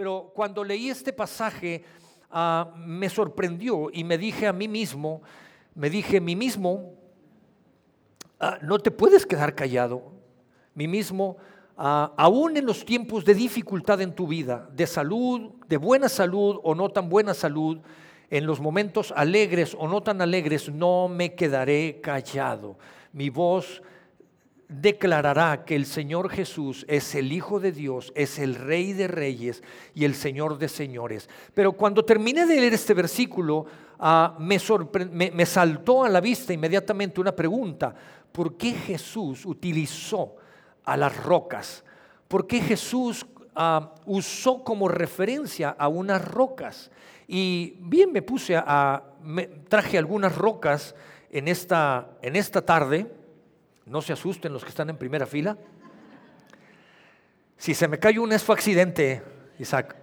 Pero cuando leí este pasaje ah, me sorprendió y me dije a mí mismo, me dije mí mismo, ah, no te puedes quedar callado. Mí mismo, ah, aún en los tiempos de dificultad en tu vida, de salud, de buena salud o no tan buena salud, en los momentos alegres o no tan alegres, no me quedaré callado. Mi voz declarará que el Señor Jesús es el Hijo de Dios, es el Rey de Reyes y el Señor de Señores. Pero cuando terminé de leer este versículo, ah, me, me, saltó a la vista inmediatamente una pregunta. ¿Por qué Jesús utilizó a las rocas? ¿Por qué Jesús ah, usó como referencia a unas rocas? Y bien me puse a, traje algunas rocas en esta, en esta tarde no se asusten los que están en primera fila. Si se me cae un es accidente, Isaac.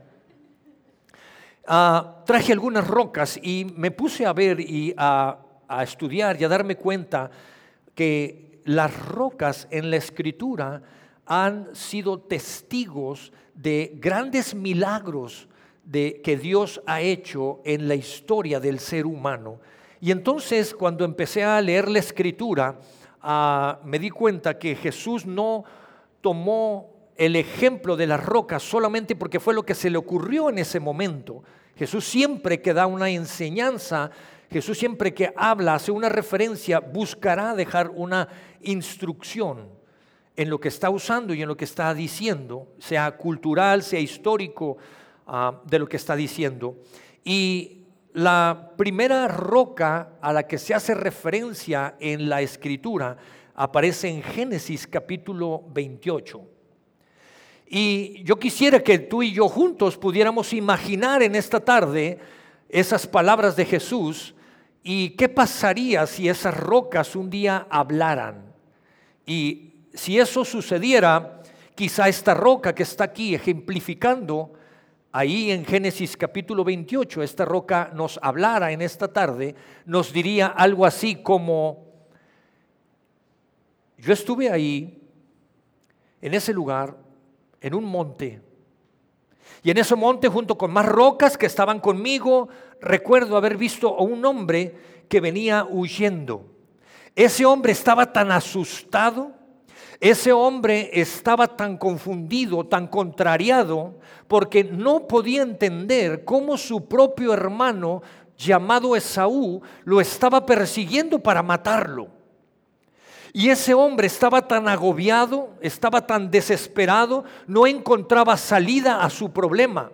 Ah, traje algunas rocas y me puse a ver y a, a estudiar y a darme cuenta que las rocas en la escritura han sido testigos de grandes milagros de, que Dios ha hecho en la historia del ser humano. Y entonces cuando empecé a leer la escritura, me di cuenta que Jesús no tomó el ejemplo de las rocas solamente porque fue lo que se le ocurrió en ese momento. Jesús siempre que da una enseñanza, Jesús siempre que habla, hace una referencia, buscará dejar una instrucción en lo que está usando y en lo que está diciendo, sea cultural, sea histórico, ah, de lo que está diciendo. Y la primera roca a la que se hace referencia en la escritura aparece en Génesis capítulo 28. Y yo quisiera que tú y yo juntos pudiéramos imaginar en esta tarde esas palabras de Ejecús y qué pasaría si esas rocas un día hablaran. Y si eso sucediera, quizá esta roca que está aquí ejemplificando ahí en Génesis capítulo 28, esta roca nos hablara en esta tarde, nos diría algo así como, yo estuve ahí, en ese lugar, en un monte, y en ese monte junto con más rocas que estaban conmigo, recuerdo haber visto a un hombre que venía huyendo. Ese hombre estaba tan asustado ese hombre estaba tan confundido, tan contrariado, porque no podía entender cómo su propio hermano, llamado Esaú, lo estaba persiguiendo para matarlo. Y ese hombre estaba tan agobiado, estaba tan desesperado, no encontraba salida a su problema.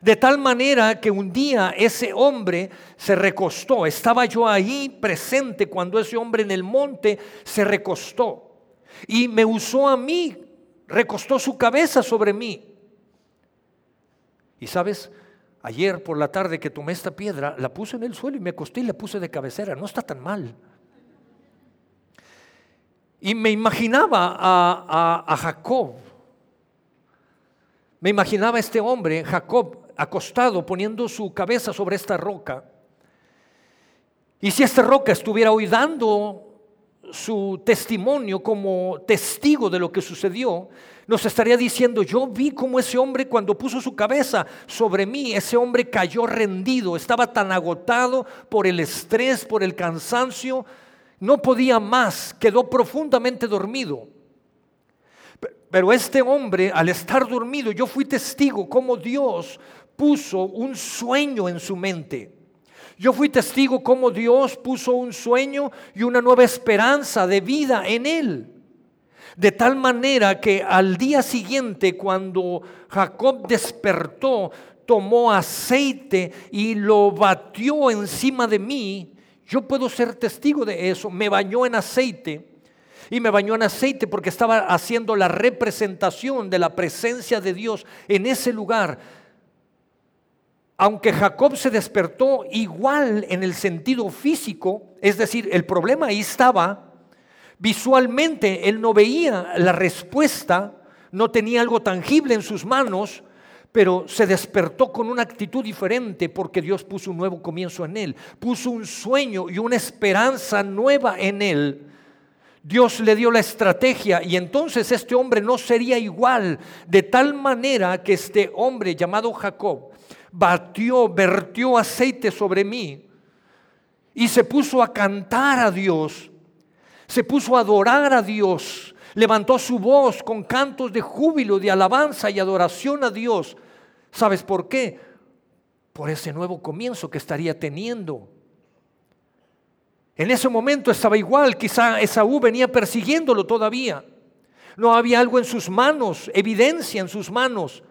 De tal manera que un día ese hombre se recostó. Estaba yo ahí presente cuando ese hombre en el monte se recostó y me usó a mí, recostó su cabeza sobre mí. Y sabes, ayer por la tarde que tomé esta piedra, la puse en el suelo y me acosté y la puse de cabecera. No está tan mal. Y me imaginaba a, Jacob. Me imaginaba a este hombre, Jacob, acostado, poniendo su cabeza sobre esta roca. Y si esta roca estuviera hoy dando su testimonio como testigo de lo que sucedió, nos estaría diciendo, yo vi como ese hombre cuando puso su cabeza sobre mí, ese hombre cayó rendido, estaba tan agotado por el estrés, por el cansancio, no podía más, quedó profundamente dormido. Pero este hombre, al estar dormido, yo fui testigo como Dios puso un sueño en su mente. Yo fui testigo cómo Dios puso un sueño y una nueva esperanza de vida en él. De tal manera que al día siguiente, cuando Jacob despertó, tomó aceite y lo batió encima de mí. Yo puedo ser testigo de eso. Me bañó en aceite. Y me bañó en aceite porque estaba haciendo la representación de la presencia de Dios en ese lugar aunque Jacob se despertó igual en el sentido físico, es decir, el problema ahí estaba, visualmente él no veía la respuesta, no tenía algo tangible en sus manos, pero se despertó con una actitud diferente porque Dios puso un nuevo comienzo en él, puso un sueño y una esperanza nueva en él. Dios le dio la estrategia y entonces este hombre no sería igual, de tal manera que este hombre llamado Jacob batió, vertió aceite sobre mí y se puso a cantar a Dios, se puso a adorar a Dios, levantó su voz con cantos de júbilo, de alabanza y adoración a Dios. ¿Sabes por qué? Por ese nuevo comienzo que estaría teniendo en ese momento estaba igual, quizá Esaú venía persiguiéndolo todavía. No había algo en sus manos, evidencia en sus manos,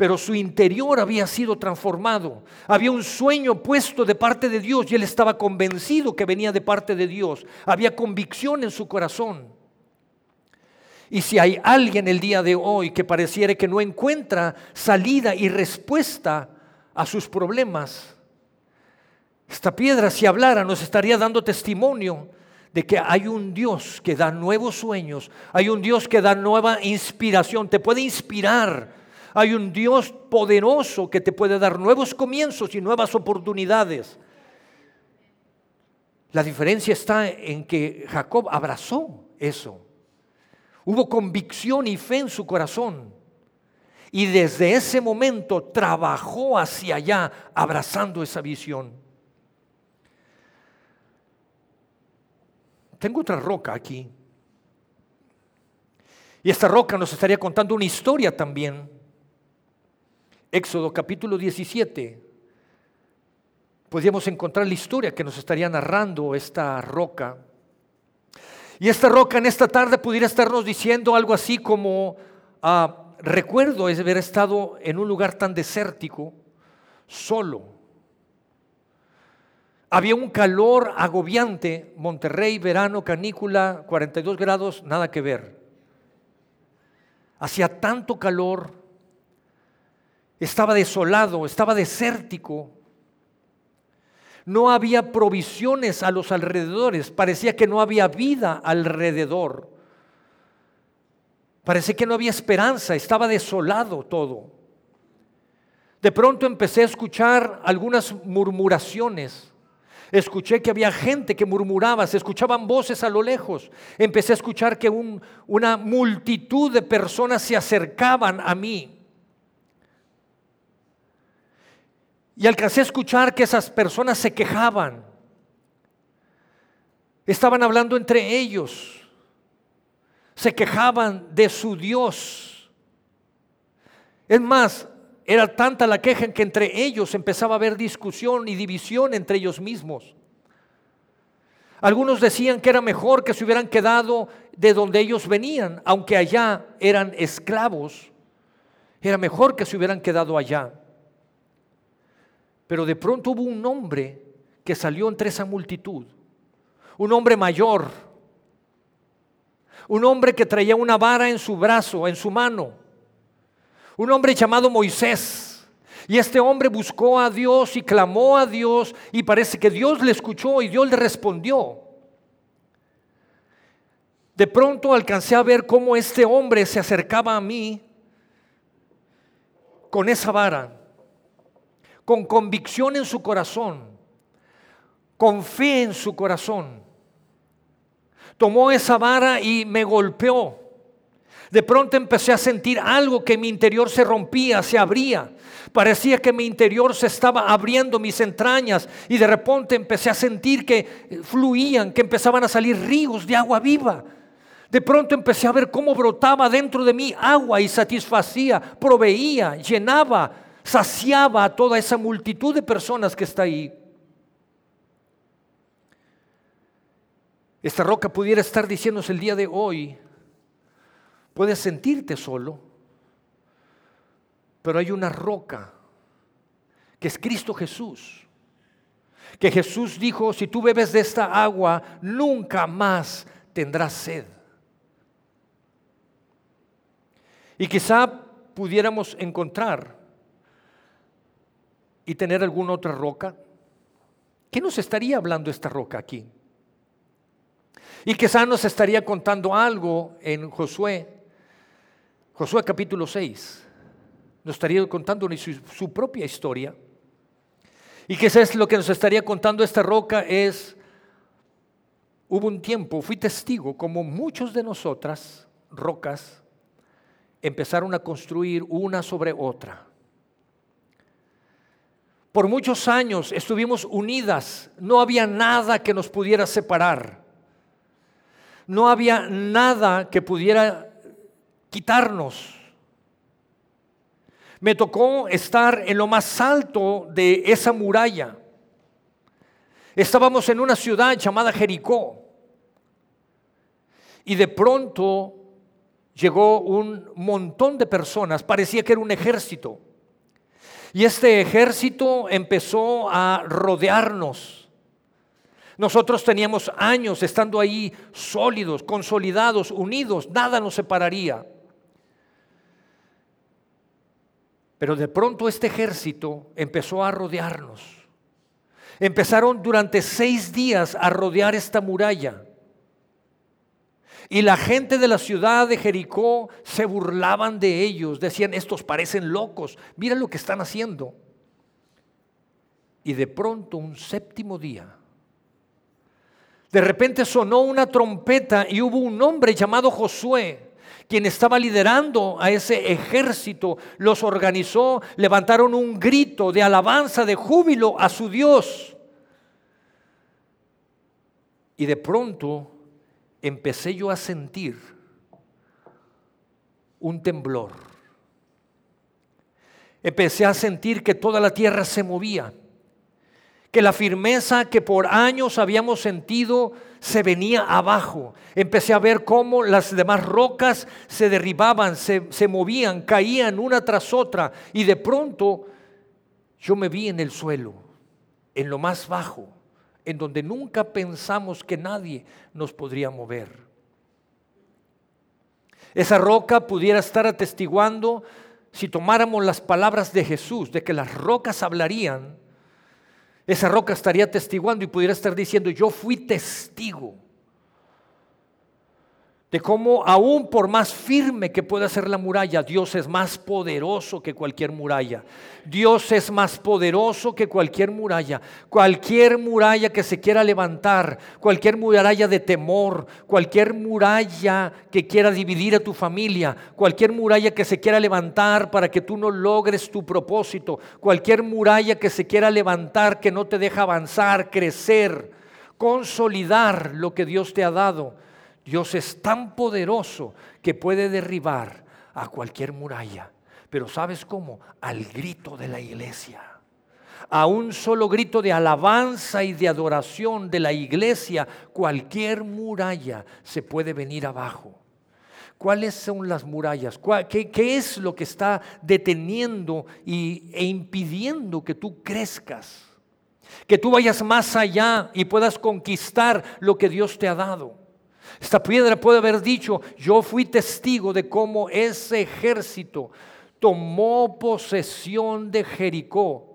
pero su interior había sido transformado. Había un sueño puesto de parte de Dios y él estaba convencido que venía de parte de Dios. Había convicción en su corazón. Y si hay alguien el día de hoy que pareciera que no encuentra salida y respuesta a sus problemas, esta piedra, si hablara, nos estaría dando testimonio de que hay un Dios que da nuevos sueños, hay un Dios que da nueva inspiración, te puede inspirar, hay un Dios poderoso que te puede dar nuevos comienzos y nuevas oportunidades. La diferencia está en que Jacob abrazó eso. Hubo convicción y fe en su corazón. Y desde ese momento trabajó hacia allá, abrazando esa visión. tengo otra roca aquí. Y esta roca nos estaría contando una historia también. Éxodo capítulo 17. Podríamos encontrar la historia que nos estaría narrando esta roca. Y esta roca en esta tarde pudiera estarnos diciendo algo así como, ah, recuerdo haber estado en un lugar tan desértico, solo había un calor agobiante, Monterrey, verano, canícula, 42 grados, nada que ver. Hacía tanto calor, estaba desolado, estaba desértico. No había provisiones a los alrededores, parecía que no había vida alrededor. Parecía que no había esperanza, estaba desolado todo. De pronto empecé a escuchar algunas murmuraciones Escuché que había gente que murmuraba, se escuchaban voces a lo lejos. Empecé a escuchar que una multitud de personas se acercaban a mí. Y alcancé a escuchar que esas personas se quejaban. Estaban hablando entre ellos. Se quejaban de su Dios. Es más, era tanta la queja en que entre ellos empezaba a haber discusión y división entre ellos mismos. Algunos decían que era mejor que se hubieran quedado de donde ellos venían, aunque allá eran esclavos. Era mejor que se hubieran quedado allá. Pero de pronto hubo un hombre que salió entre esa multitud, un hombre mayor, un hombre que traía una vara en su brazo, en su mano un hombre llamado Moisés. Y este hombre buscó a Dios y clamó a Dios y parece que Dios le escuchó y Dios le respondió. De pronto alcancé a ver cómo este hombre se acercaba a mí con esa vara, con convicción en su corazón, con fe en su corazón. Tomó esa vara y me golpeó. De pronto empecé a sentir algo que mi interior se rompía, se abría. Parecía que mi interior se estaba abriendo mis entrañas y de repente empecé a sentir que fluían, que empezaban a salir ríos de agua viva. De pronto empecé a ver cómo brotaba dentro de mí agua y satisfacía, proveía, llenaba, saciaba a toda esa multitud de personas que está ahí. Esta roca pudiera estar diciéndose el día de hoy, Puedes sentirte solo, pero hay una roca que es Cristo Jesús. Que Jesús dijo, si tú bebes de esta agua, nunca más tendrás sed. Y quizá pudiéramos encontrar y tener alguna otra roca. ¿Qué nos estaría hablando esta roca aquí? Y quizá nos estaría contando algo en Josué Josué capítulo 6 nos estaría contando su, propia historia. Y que es lo que nos estaría contando esta roca es hubo un tiempo, fui testigo, como muchos de nosotras, rocas, empezaron a construir una sobre otra. Por muchos años estuvimos unidas, no había nada que nos pudiera separar, no había nada que pudiera quitarnos. Me tocó estar en lo más alto de esa muralla. Estábamos en una ciudad llamada Jericó. Y de pronto llegó un montón de personas, parecía que era un ejército. Y este ejército empezó a rodearnos. Nosotros teníamos años estando ahí sólidos, consolidados, unidos, nada nos separaría. Pero de pronto este ejército empezó a rodearnos. Empezaron durante seis días a rodear esta muralla. Y la gente de la ciudad de Jericó se burlaban de ellos, decían, estos parecen locos, mira lo que están haciendo. Y de pronto un séptimo día, de repente sonó una trompeta y hubo un hombre llamado Josué quien estaba liderando a ese ejército, los organizó, levantaron un grito de alabanza, de júbilo a su Dios. Y de pronto empecé yo a sentir un temblor. Empecé a sentir que toda la tierra se movía, que la firmeza que por años habíamos sentido se venía abajo. Empecé a ver cómo las demás rocas se derribaban, se, se, movían, caían una tras otra. Y de pronto yo me vi en el suelo, en lo más bajo, en donde nunca pensamos que nadie nos podría mover. Esa roca pudiera estar atestiguando si tomáramos las palabras de Jesús, de que las rocas hablarían esa roca estaría testiguando y pudiera estar diciendo, yo fui testigo de cómo aún por más firme que pueda ser la muralla, Dios es más poderoso que cualquier muralla. Dios es más poderoso que cualquier muralla. Cualquier muralla que se quiera levantar, cualquier muralla de temor, cualquier muralla que quiera dividir a tu familia, cualquier muralla que se quiera levantar para que tú no logres tu propósito, cualquier muralla que se quiera levantar que no te deja avanzar, crecer, consolidar lo que Dios te ha dado Dios es tan poderoso que puede derribar a cualquier muralla. Pero ¿sabes cómo? Al grito de la iglesia. A un solo grito de alabanza y de adoración de la iglesia, cualquier muralla se puede venir abajo. ¿Cuáles son las murallas? ¿Qué, es lo que está deteniendo e impidiendo que tú crezcas? Que tú vayas más allá y puedas conquistar lo que Dios te ha dado. Esta piedra puede haber dicho, yo fui testigo de cómo ese ejército tomó posesión de Jericó.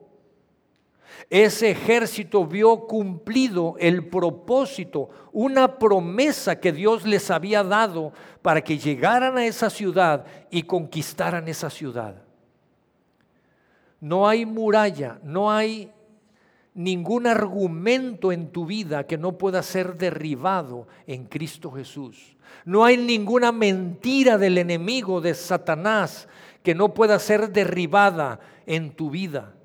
Ese ejército vio cumplido el propósito, una promesa que Dios les había dado para que llegaran a esa ciudad y conquistaran esa ciudad. No hay muralla, no hay ningún argumento en tu vida que no pueda ser derribado en Cristo Jesús. No hay ninguna mentira del enemigo, de Satanás, que no pueda ser derribada en tu vida.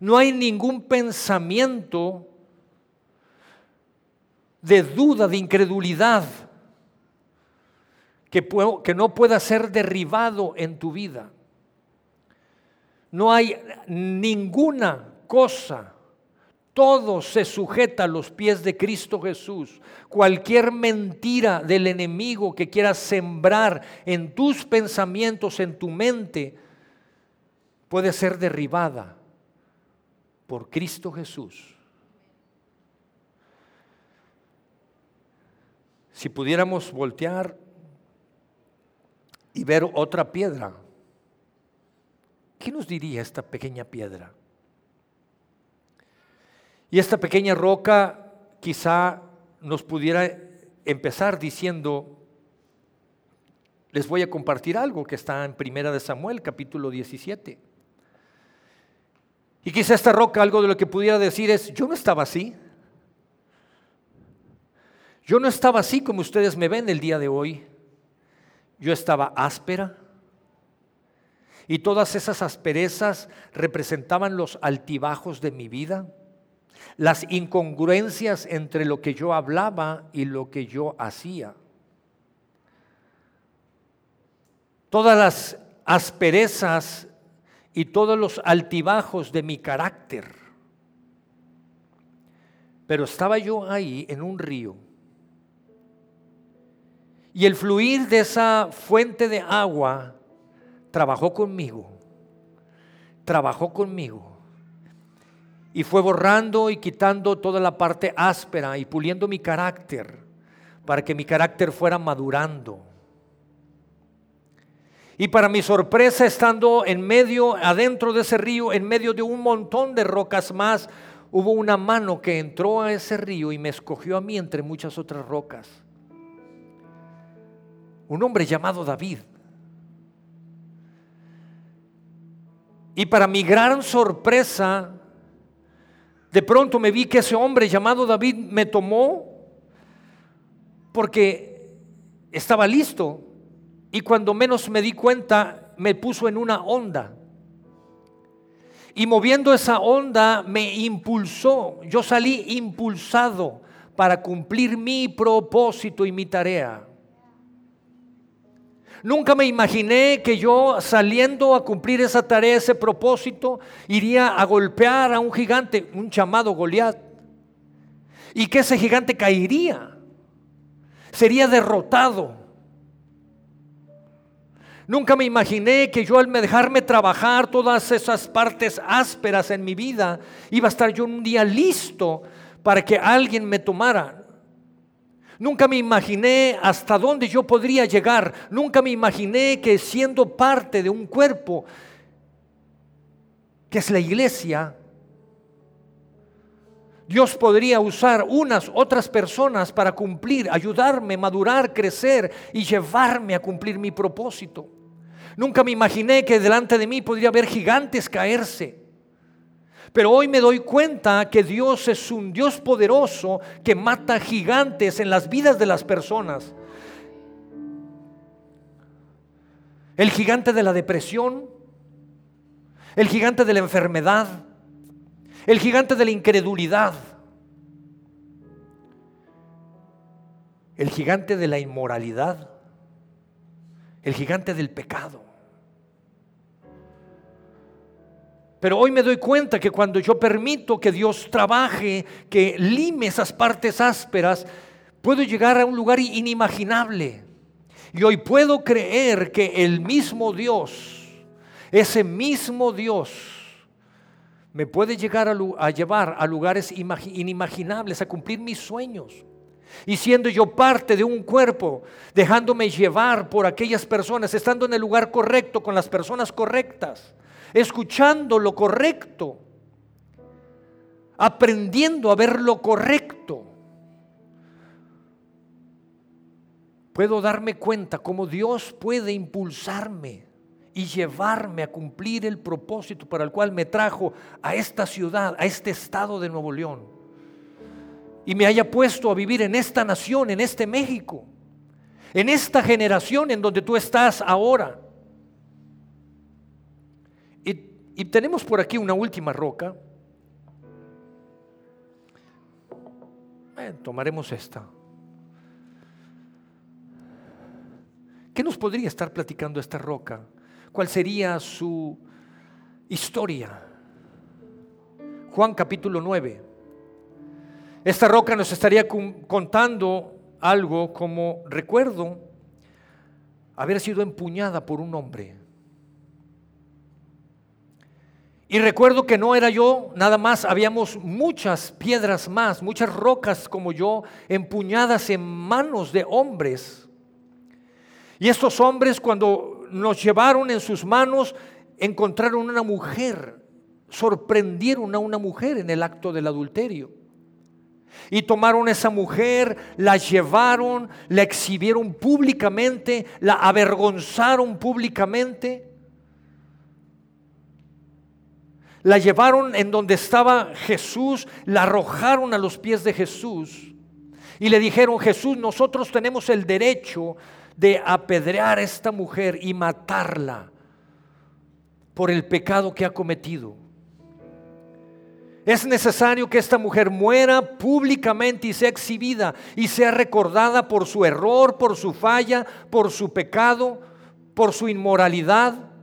No hay ningún pensamiento de duda, de incredulidad, que, que no pueda ser derribado en tu vida. No hay ninguna cosa todo se sujeta a los pies de Cristo Jesús. Cualquier mentira del enemigo que quiera sembrar en tus pensamientos, en tu mente, puede ser derribada por Cristo Jesús. Si pudiéramos voltear y ver otra piedra, ¿qué nos diría esta pequeña piedra? Y esta pequeña roca quizá nos pudiera empezar diciendo, les voy a compartir algo que está en Primera de Samuel, capítulo 17. Y quizá esta roca algo de lo que pudiera decir es, yo no estaba así. Yo no estaba así como ustedes me ven el día de hoy. Yo estaba áspera. Y todas esas asperezas representaban los altibajos de mi vida, las incongruencias entre lo que yo hablaba y lo que yo hacía. Todas las asperezas y todos los altibajos de mi carácter. Pero estaba yo ahí en un río y el fluir de esa fuente de agua trabajó conmigo, trabajó conmigo. Y fue borrando y quitando toda la parte áspera y puliendo mi carácter para que mi carácter fuera madurando. Y para mi sorpresa, estando en medio, adentro de ese río, en medio de un montón de rocas más, hubo una mano que entró a ese río y me escogió a mí entre muchas otras rocas un hombre llamado David. Y para mi gran sorpresa, de pronto me vi que ese hombre llamado David me tomó porque estaba listo y cuando menos me di cuenta me puso en una onda. Y moviendo esa onda me impulsó, yo salí impulsado para cumplir mi propósito y mi tarea. Nunca me imaginé que yo saliendo a cumplir esa tarea, ese propósito, iría a golpear a un gigante, un llamado Goliat. Y que ese gigante caería. Sería derrotado. Nunca me imaginé que yo al dejarme trabajar todas esas partes ásperas en mi vida, iba a estar yo un día listo para que alguien me tomara. Nunca me imaginé hasta dónde yo podría llegar. Nunca me imaginé que siendo parte de un cuerpo, que es la iglesia, Dios podría usar unas otras personas para cumplir, ayudarme, madurar, crecer y llevarme a cumplir mi propósito. Nunca me imaginé que delante de mí podría haber gigantes caerse. Pero hoy me doy cuenta que Dios es un Dios poderoso que mata gigantes en las vidas de las personas. El gigante de la depresión, el gigante de la enfermedad, el gigante de la incredulidad, el gigante de la inmoralidad, el gigante del pecado. Pero hoy me doy cuenta que cuando yo permito que Dios trabaje, que lime esas partes ásperas, puedo llegar a un lugar inimaginable. Y hoy puedo creer que el mismo Dios, ese mismo Dios, me puede llegar a, llevar a lugares inimaginables, a cumplir mis sueños. Y siendo yo parte de un cuerpo, dejándome llevar por aquellas personas, estando en el lugar correcto, con las personas correctas escuchando lo correcto, aprendiendo a ver lo correcto. Puedo darme cuenta cómo Dios puede impulsarme y llevarme a cumplir el propósito para el cual me trajo a esta ciudad, a este estado de Nuevo León. Y me haya puesto a vivir en esta nación, en este México, en esta generación en donde tú estás ahora. Y tenemos por aquí una última roca. tomaremos esta. ¿Qué nos podría estar platicando esta roca? ¿Cuál sería su historia? Juan capítulo 9. Esta roca nos estaría contando algo como recuerdo haber sido empuñada por un hombre Y recuerdo que no era yo nada más, habíamos muchas piedras más, muchas rocas como yo, empuñadas en manos de hombres. Y estos hombres cuando nos llevaron en sus manos, encontraron una mujer, sorprendieron a una mujer en el acto del adulterio. Y tomaron esa mujer, la llevaron, la exhibieron públicamente, la avergonzaron públicamente la llevaron en donde estaba Jesús, la arrojaron a los pies de Jesús. Y le dijeron, Jesús, nosotros tenemos el derecho de apedrear a esta mujer y matarla por el pecado que ha cometido. Es necesario que esta mujer muera públicamente y sea exhibida y sea recordada por su error, por su falla, por su pecado, por su inmoralidad.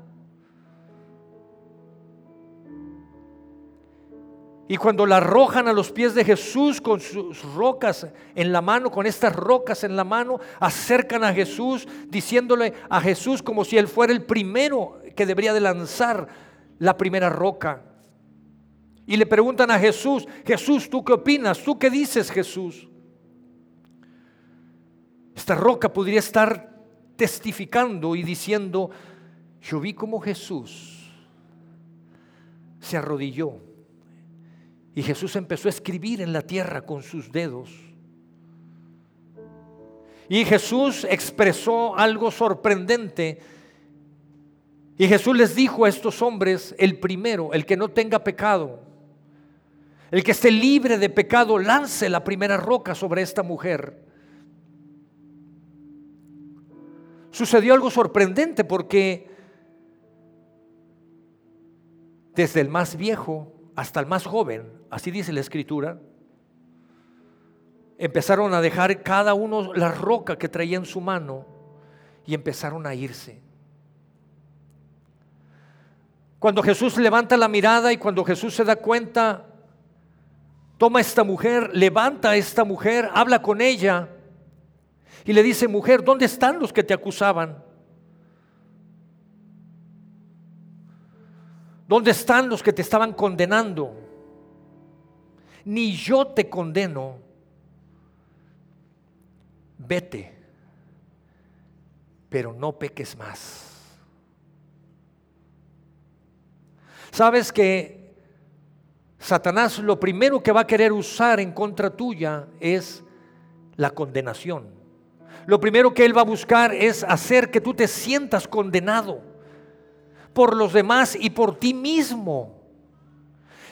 Y cuando la arrojan a los pies de Jesús con sus rocas en la mano, con estas rocas en la mano, acercan a Jesús diciéndole a Jesús como si él fuera el primero que debería de lanzar la primera roca. Y le preguntan a Jesús, Jesús, ¿tú qué opinas? ¿Tú qué dices, Jesús? Esta roca podría estar testificando y diciendo, yo vi como Jesús se arrodilló y Jesús empezó a escribir en la tierra con sus dedos. Y Jesús expresó algo sorprendente. Y Jesús les dijo a estos hombres, el primero, el que no tenga pecado, el que esté libre de pecado, lance la primera roca sobre esta mujer. Sucedió algo sorprendente porque desde el más viejo hasta el más joven así dice la escritura, empezaron a dejar cada uno la roca que traía en su mano y empezaron a irse. Cuando Jesús levanta la mirada y cuando Jesús se da cuenta, toma a esta mujer, levanta a esta mujer, habla con ella y le dice, mujer, ¿dónde están los que te acusaban? ¿Dónde están los que te estaban condenando? ni yo te condeno, vete, pero no peques más. Sabes que Satanás lo primero que va a querer usar en contra tuya es la condenación. Lo primero que él va a buscar es hacer que tú te sientas condenado por los demás y por ti mismo.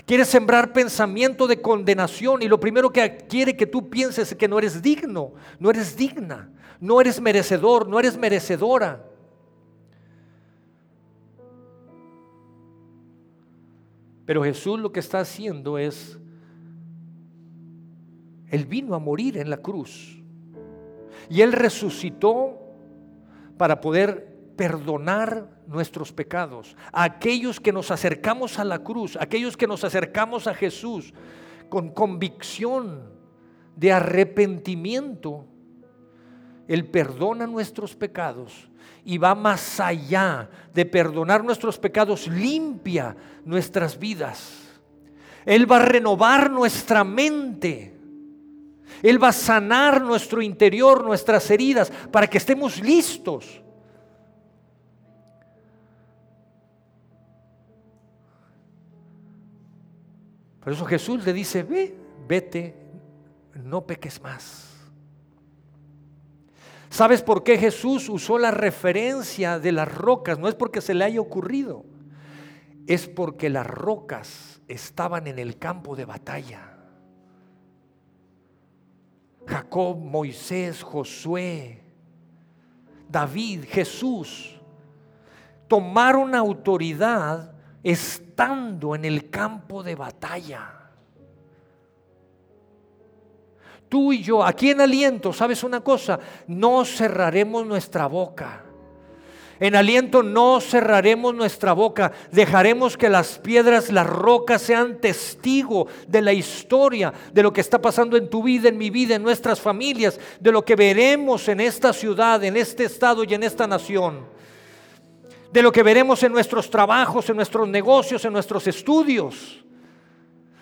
Quiere sembrar pensamiento de condenación y lo primero que quiere que tú pienses es que no eres digno, no eres digna, no eres merecedor, no eres merecedora. Pero Jesús lo que está haciendo es, Él vino a morir en la cruz y Él resucitó para poder perdonar nuestros pecados. aquellos que nos acercamos a la cruz, aquellos que nos acercamos a Jesús con convicción de arrepentimiento, Él perdona nuestros pecados y va más allá de perdonar nuestros pecados, limpia nuestras vidas. Él va a renovar nuestra mente. Él va a sanar nuestro interior, nuestras heridas, para que estemos listos Por eso Jesús le dice, ve, vete, no peques más. ¿Sabes por qué Jesús usó la referencia de las rocas? No es porque se le haya ocurrido, es porque las rocas estaban en el campo de batalla. Jacob, Moisés, Josué, David, Jesús tomaron autoridad en el campo de batalla. Tú y yo, aquí en aliento, ¿sabes una cosa? No cerraremos nuestra boca. En aliento no cerraremos nuestra boca, dejaremos que las piedras, las rocas sean testigo de la historia, de lo que está pasando en tu vida, en mi vida, en nuestras familias, de lo que veremos en esta ciudad, en este estado y en esta nación de lo que veremos en nuestros trabajos, en nuestros negocios, en nuestros estudios.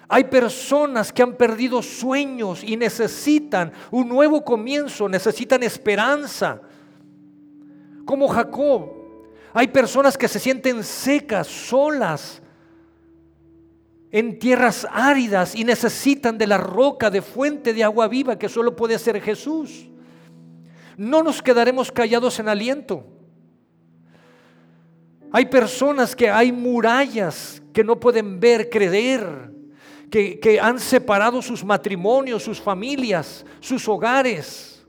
Hay personas que han perdido sueños y necesitan un nuevo comienzo, necesitan esperanza. Como Jacob, hay personas que se sienten secas, solas, en tierras áridas y necesitan de la roca, de fuente de agua viva que solo puede ser Jesús. No nos quedaremos callados en aliento. Hay personas que hay murallas que no pueden ver, creer, que, que han separado sus matrimonios, sus familias, sus hogares.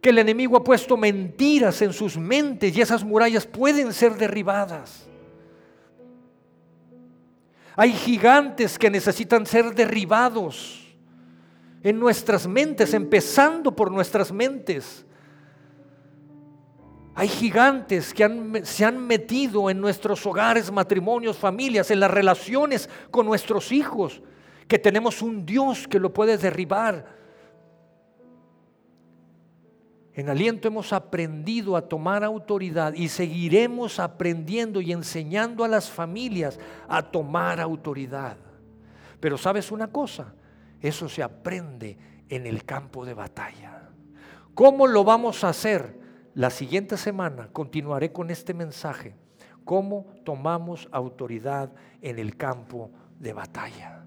Que el enemigo ha puesto mentiras en sus mentes y esas murallas pueden ser derribadas. Hay gigantes que necesitan ser derribados en nuestras mentes, empezando por nuestras mentes. Hay gigantes que se han metido en nuestros hogares, matrimonios, familias, en las relaciones con nuestros hijos, que tenemos un Dios que lo puede derribar. En aliento hemos aprendido a tomar autoridad y seguiremos aprendiendo y enseñando a las familias a tomar autoridad. Pero sabes una cosa, eso se aprende en el campo de batalla. ¿Cómo lo vamos a hacer? La siguiente semana continuaré con este mensaje. ¿Cómo tomamos autoridad en el campo de batalla?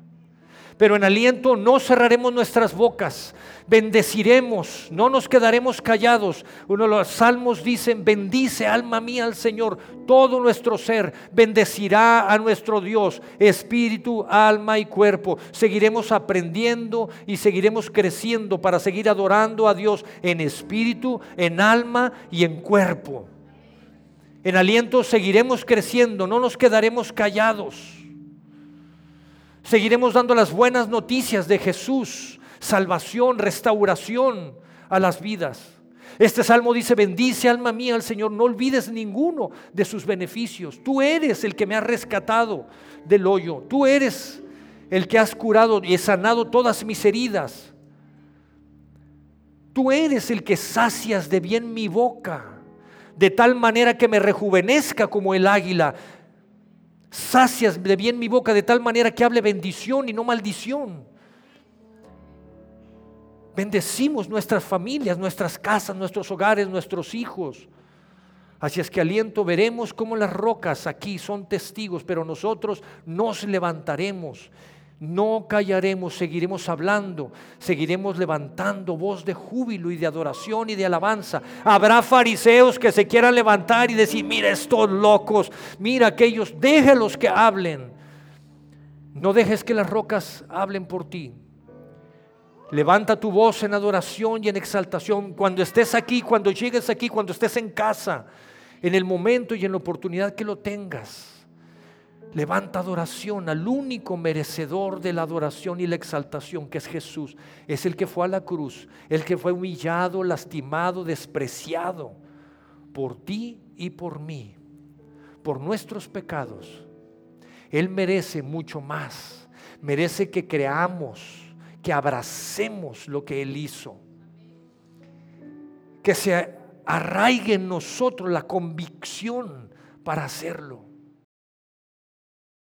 Pero en aliento no cerraremos nuestras bocas, bendeciremos, no nos quedaremos callados. Uno de los salmos dicen, bendice alma mía al Señor, todo nuestro ser, bendecirá a nuestro Dios, espíritu, alma y cuerpo. Seguiremos aprendiendo y seguiremos creciendo para seguir adorando a Dios en espíritu, en alma y en cuerpo. En aliento seguiremos creciendo, no nos quedaremos callados. Seguiremos dando las buenas noticias de Jesús, salvación, restauración a las vidas. Este salmo dice, bendice alma mía al Señor, no olvides ninguno de sus beneficios. Tú eres el que me ha rescatado del hoyo, tú eres el que has curado y sanado todas mis heridas. Tú eres el que sacias de bien mi boca, de tal manera que me rejuvenezca como el águila sacias de bien mi boca de tal manera que hable bendición y no maldición. Bendecimos nuestras familias, nuestras casas, nuestros hogares, nuestros hijos. Así es que aliento, veremos cómo las rocas aquí son testigos, pero nosotros nos levantaremos no callaremos, seguiremos hablando, seguiremos levantando voz de júbilo y de adoración y de alabanza. Habrá fariseos que se quieran levantar y decir, mira estos locos, mira aquellos, déjelos que hablen. No dejes que las rocas hablen por ti. Levanta tu voz en adoración y en exaltación cuando estés aquí, cuando llegues aquí, cuando estés en casa, en el momento y en la oportunidad que lo tengas. Levanta adoración al único merecedor de la adoración y la exaltación, que es Jesús. Es el que fue a la cruz, el que fue humillado, lastimado, despreciado por ti y por mí, por nuestros pecados. Él merece mucho más. Merece que creamos, que abracemos lo que Él hizo. Que se arraigue en nosotros la convicción para hacerlo